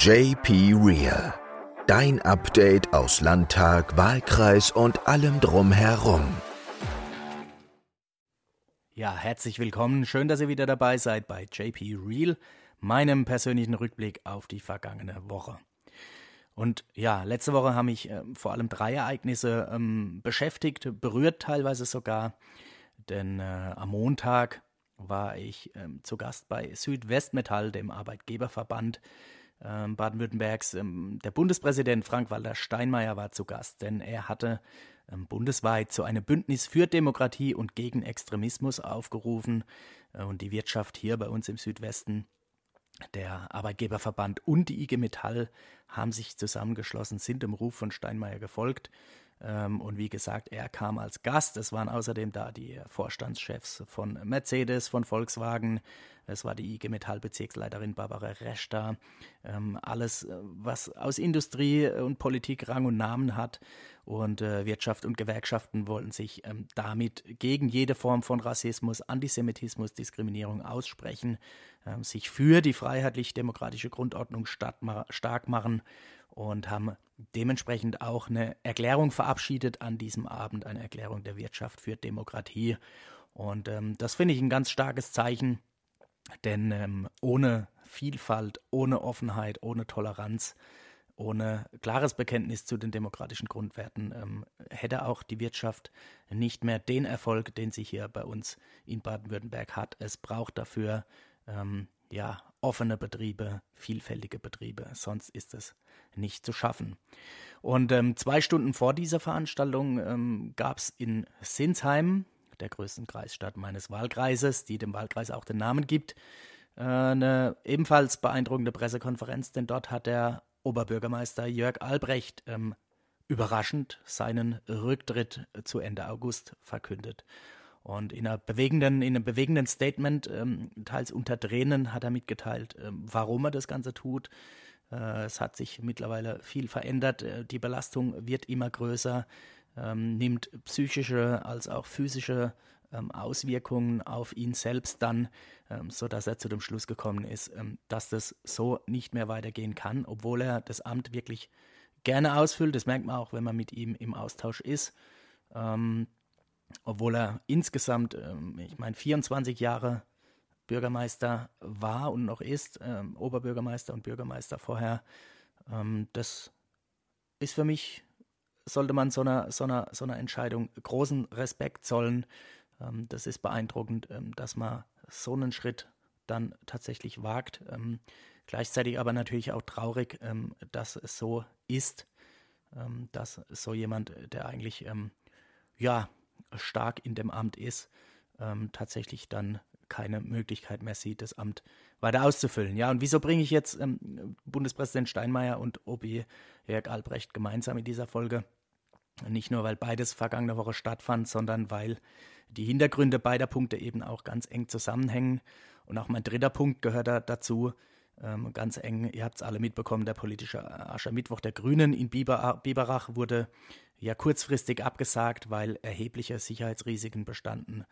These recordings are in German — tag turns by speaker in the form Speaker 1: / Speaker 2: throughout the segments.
Speaker 1: JP Real. Dein Update aus Landtag, Wahlkreis und allem drumherum.
Speaker 2: Ja, herzlich willkommen. Schön, dass ihr wieder dabei seid bei JP Real, meinem persönlichen Rückblick auf die vergangene Woche. Und ja, letzte Woche haben mich äh, vor allem drei Ereignisse ähm, beschäftigt, berührt teilweise sogar. Denn äh, am Montag war ich ähm, zu Gast bei Südwestmetall, dem Arbeitgeberverband Baden-Württembergs. Ähm, der Bundespräsident Frank-Walter Steinmeier war zu Gast, denn er hatte ähm, bundesweit zu einem Bündnis für Demokratie und gegen Extremismus aufgerufen. Äh, und die Wirtschaft hier bei uns im Südwesten, der Arbeitgeberverband und die IG Metall haben sich zusammengeschlossen, sind dem Ruf von Steinmeier gefolgt. Ähm, und wie gesagt, er kam als Gast. Es waren außerdem da die Vorstandschefs von Mercedes, von Volkswagen. Es war die IG Metall Bezirksleiterin Barbara Resch da. Ähm, alles, äh, was aus Industrie und Politik Rang und Namen hat. Und äh, Wirtschaft und Gewerkschaften wollten sich ähm, damit gegen jede Form von Rassismus, Antisemitismus, Diskriminierung aussprechen, sich für die freiheitlich-demokratische Grundordnung stark machen und haben dementsprechend auch eine Erklärung verabschiedet an diesem Abend, eine Erklärung der Wirtschaft für Demokratie. Und ähm, das finde ich ein ganz starkes Zeichen, denn ähm, ohne Vielfalt, ohne Offenheit, ohne Toleranz, ohne klares Bekenntnis zu den demokratischen Grundwerten ähm, hätte auch die Wirtschaft nicht mehr den Erfolg, den sie hier bei uns in Baden-Württemberg hat. Es braucht dafür ähm, ja offene Betriebe, vielfältige Betriebe, sonst ist es nicht zu schaffen. Und ähm, zwei Stunden vor dieser Veranstaltung ähm, gab es in Sinsheim, der größten Kreisstadt meines Wahlkreises, die dem Wahlkreis auch den Namen gibt, äh, eine ebenfalls beeindruckende Pressekonferenz, denn dort hat der Oberbürgermeister Jörg Albrecht ähm, überraschend seinen Rücktritt zu Ende August verkündet. Und in, einer bewegenden, in einem bewegenden Statement, ähm, teils unter Tränen, hat er mitgeteilt, ähm, warum er das Ganze tut, äh, es hat sich mittlerweile viel verändert. Äh, die Belastung wird immer größer, ähm, nimmt psychische als auch physische ähm, Auswirkungen auf ihn selbst dann, ähm, sodass er zu dem Schluss gekommen ist, dass das so nicht mehr weitergehen kann, obwohl er das Amt wirklich gerne ausfüllt. Das merkt man auch, wenn man mit ihm im Austausch ist. Obwohl er insgesamt, ich meine, 24 Jahre Bürgermeister war und noch ist, ähm, Oberbürgermeister und Bürgermeister vorher, ähm, das ist für mich, sollte man so einer, so einer, so einer Entscheidung großen Respekt zollen. Ähm, das ist beeindruckend, ähm, dass man so einen Schritt dann tatsächlich wagt. Ähm, gleichzeitig aber natürlich auch traurig, ähm, dass es so ist, dass so jemand, der eigentlich ja stark in dem Amt ist, tatsächlich dann keine Möglichkeit mehr sieht, das Amt weiter auszufüllen. Ja, und wieso bringe ich jetzt ähm, Bundespräsident Steinmeier und OB Jörg Albrecht gemeinsam in dieser Folge? Nicht nur, weil beides vergangene Woche stattfand, sondern weil die Hintergründe beider Punkte eben auch ganz eng zusammenhängen. Und auch mein dritter Punkt gehört da dazu, ähm, ganz eng, ihr habt es alle mitbekommen, der politische Aschermittwoch der Grünen in Biber, Biberach wurde ja kurzfristig abgesagt, weil erhebliche Sicherheitsrisiken bestanden.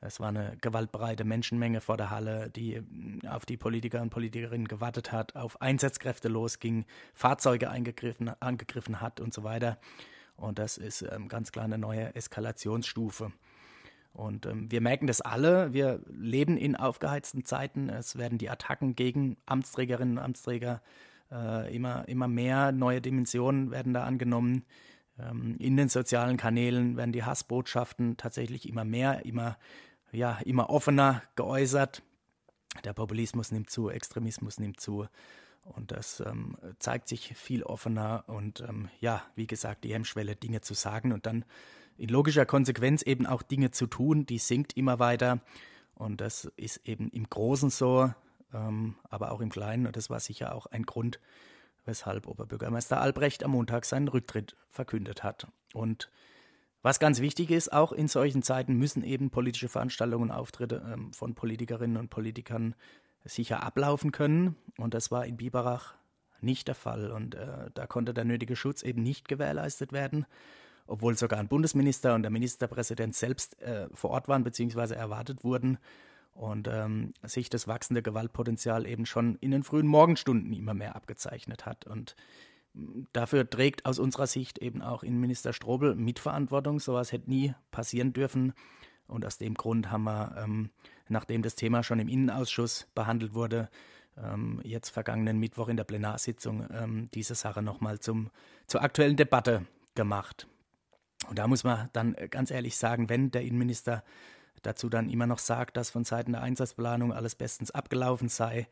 Speaker 2: Es war eine gewaltbereite Menschenmenge vor der Halle, die mm, auf die Politiker und Politikerinnen gewartet hat, auf Einsatzkräfte losging, Fahrzeuge angegriffen, hat und so weiter. Und das ist ähm, ganz klar eine neue Eskalationsstufe. Und ähm, wir merken das alle. Wir leben in aufgeheizten Zeiten. Es werden die Attacken gegen Amtsträgerinnen und Amtsträger äh, immer, immer mehr. Neue Dimensionen werden da angenommen. Ähm, in den sozialen Kanälen werden die Hassbotschaften tatsächlich immer mehr, immer ja, immer offener geäußert. Der Populismus nimmt zu, Extremismus nimmt zu. Und das ähm, zeigt sich viel offener und ähm, ja, wie gesagt, die Hemmschwelle, Dinge zu sagen und dann in logischer Konsequenz eben auch Dinge zu tun, die sinkt immer weiter. Und das ist eben im Großen so, ähm, aber auch im Kleinen. Und das war sicher auch ein Grund, weshalb Oberbürgermeister Albrecht am Montag seinen Rücktritt verkündet hat. Und was ganz wichtig ist, auch in solchen Zeiten müssen eben politische Veranstaltungen und Auftritte ähm, von Politikerinnen und Politikern sicher ablaufen können. Und das war in Biberach nicht der Fall. Und äh, da konnte der nötige Schutz eben nicht gewährleistet werden, obwohl sogar ein Bundesminister und der Ministerpräsident selbst äh, vor Ort waren bzw. erwartet wurden. und ähm, sich das wachsende Gewaltpotenzial eben schon in den frühen Morgenstunden immer mehr abgezeichnet hat. Und mm, dafür trägt aus unserer Sicht eben auch Innenminister Strobel Mitverantwortung. Sowas hätte nie passieren dürfen. Und aus dem Grund haben wir, ähm, nachdem das Thema schon im Innenausschuss behandelt wurde, ähm, jetzt vergangenen Mittwoch in der Plenarsitzung ähm, diese Sache nochmal zur aktuellen Debatte gemacht. Und da muss man dann ganz ehrlich sagen, wenn der Innenminister dazu dann immer noch sagt, dass von Seiten der Einsatzplanung alles bestens abgelaufen sei,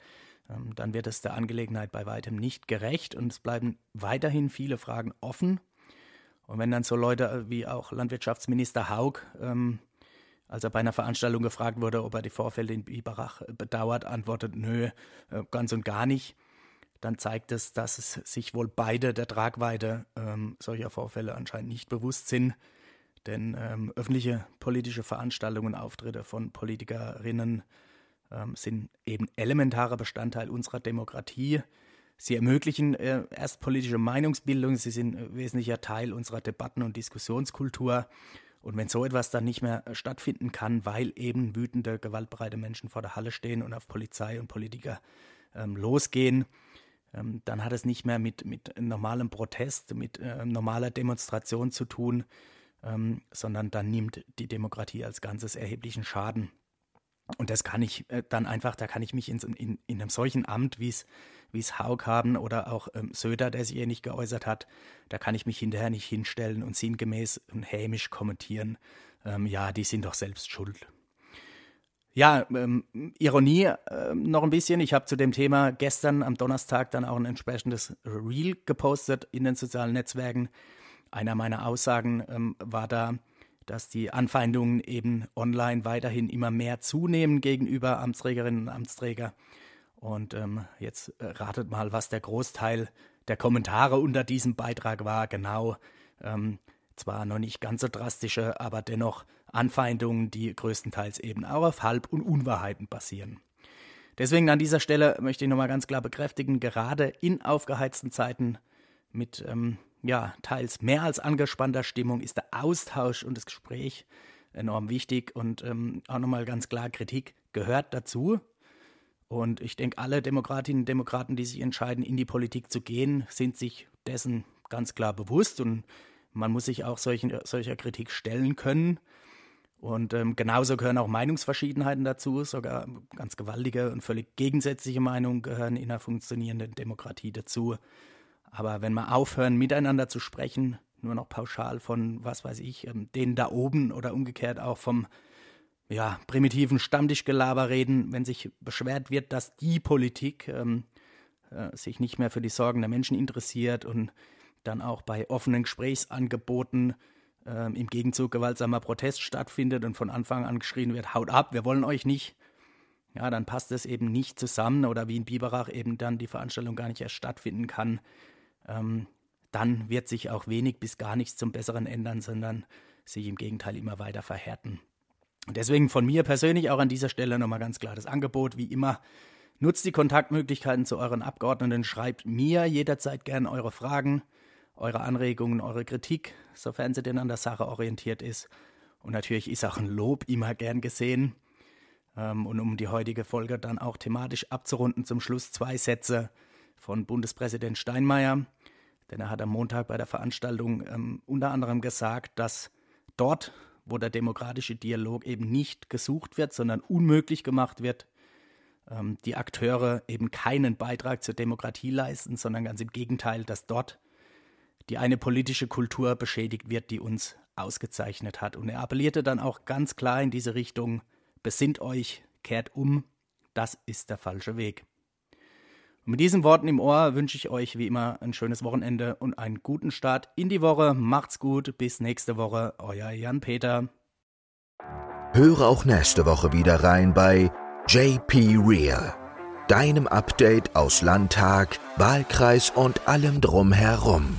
Speaker 2: ähm, dann wird es der Angelegenheit bei weitem nicht gerecht und es bleiben weiterhin viele Fragen offen. Und wenn dann so Leute äh, wie auch Landwirtschaftsminister Haug, ähm, als er bei einer Veranstaltung gefragt wurde, ob er die Vorfälle in Biberach bedauert, antwortet, nö, äh, ganz und gar nicht, dann zeigt es, dass es sich wohl beide der Tragweite ähm, solcher Vorfälle anscheinend nicht bewusst sind. Denn ähm, öffentliche politische Veranstaltungen, Auftritte von Politikerinnen ähm, sind eben elementarer Bestandteil unserer Demokratie. Sie ermöglichen äh, erst politische Meinungsbildung, sie sind äh, wesentlicher Teil unserer Debatten- und Diskussionskultur. Und wenn so etwas dann nicht mehr äh, stattfinden kann, weil eben wütende, gewaltbereite Menschen vor der Halle stehen und auf Polizei und Politiker ähm, losgehen, ähm, dann hat es nicht mehr mit, mit normalem Protest, mit äh, normaler Demonstration zu tun, ähm, sondern dann nimmt die Demokratie als Ganzes erheblichen Schaden. Und das kann ich äh, dann einfach, da kann ich mich in, in, in einem solchen Amt, wie es Haug haben oder auch ähm, Söder, der sich eh nicht geäußert hat, da kann ich mich hinterher nicht hinstellen und sinngemäß und hämisch kommentieren, ähm, ja, die sind doch selbst schuld. Ja, ähm, Ironie äh, noch ein bisschen. Ich habe zu dem Thema gestern am Donnerstag dann auch ein entsprechendes Reel gepostet in den sozialen Netzwerken. Einer meiner Aussagen ähm, war da, dass die Anfeindungen eben online weiterhin immer mehr zunehmen gegenüber Amtsträgerinnen und Amtsträger. Und ähm, jetzt äh, ratet mal, was der Großteil der Kommentare unter diesem Beitrag war. Genau, ähm, zwar noch nicht ganz so drastische, aber dennoch Anfeindungen, die größtenteils eben auch auf Halb- und Unwahrheiten basieren. Deswegen an dieser Stelle möchte ich nochmal ganz klar bekräftigen, gerade in aufgeheizten Zeiten mit ähm, ja, teils mehr als angespannter Stimmung ist der Austausch und das Gespräch enorm wichtig und ähm, auch nochmal ganz klar, Kritik gehört dazu. Und ich denke, alle Demokratinnen und Demokraten, die sich entscheiden, in die Politik zu gehen, sind sich dessen ganz klar bewusst und man muss sich auch solchen, solcher Kritik stellen können. Und ähm, genauso gehören auch Meinungsverschiedenheiten dazu, sogar ganz gewaltige und völlig gegensätzliche Meinungen gehören in einer funktionierenden Demokratie dazu. Aber wenn wir aufhören, miteinander zu sprechen, nur noch pauschal von, was weiß ich, ähm, denen da oben oder umgekehrt auch vom ja, primitiven Stammtischgelaber reden, wenn sich beschwert wird, dass die Politik ähm, äh, sich nicht mehr für die Sorgen der Menschen interessiert und dann auch bei offenen Gesprächsangeboten äh, im Gegenzug gewaltsamer Protest stattfindet und von Anfang an geschrien wird, haut ab, wir wollen euch nicht, ja, dann passt es eben nicht zusammen oder wie in Biberach eben dann die Veranstaltung gar nicht erst stattfinden kann, ähm, dann wird sich auch wenig bis gar nichts zum Besseren ändern, sondern sich im Gegenteil immer weiter verhärten. Und deswegen von mir persönlich auch an dieser Stelle nochmal ganz klar das Angebot, wie immer, nutzt die Kontaktmöglichkeiten zu euren Abgeordneten, schreibt mir jederzeit gern eure Fragen, eure Anregungen, eure Kritik, sofern sie denn an der Sache orientiert ist. Und natürlich ist auch ein Lob immer gern gesehen. Ähm, und um die heutige Folge dann auch thematisch abzurunden, zum Schluss zwei Sätze von Bundespräsident Steinmeier, denn er hat am Montag bei der Veranstaltung ähm, unter anderem gesagt, dass dort, wo der demokratische Dialog eben nicht gesucht wird, sondern unmöglich gemacht wird, ähm, die Akteure eben keinen Beitrag zur Demokratie leisten, sondern ganz im Gegenteil, dass dort die eine politische Kultur beschädigt wird, die uns ausgezeichnet hat. Und er appellierte dann auch ganz klar in diese Richtung, besinnt euch, kehrt um, das ist der falsche Weg. Und mit diesen Worten im Ohr wünsche ich euch wie immer ein schönes Wochenende und einen guten Start in die Woche. Macht's gut, bis nächste Woche, euer Jan-Peter.
Speaker 1: Höre auch nächste Woche wieder rein bei JP Real, deinem Update aus Landtag, Wahlkreis und allem drumherum.